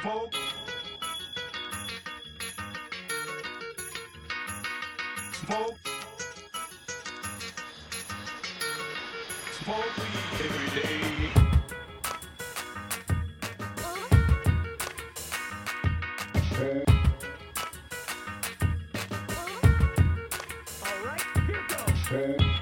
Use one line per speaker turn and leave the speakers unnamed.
Smoke. Smoke. Smoke weed every day. All right, here goes.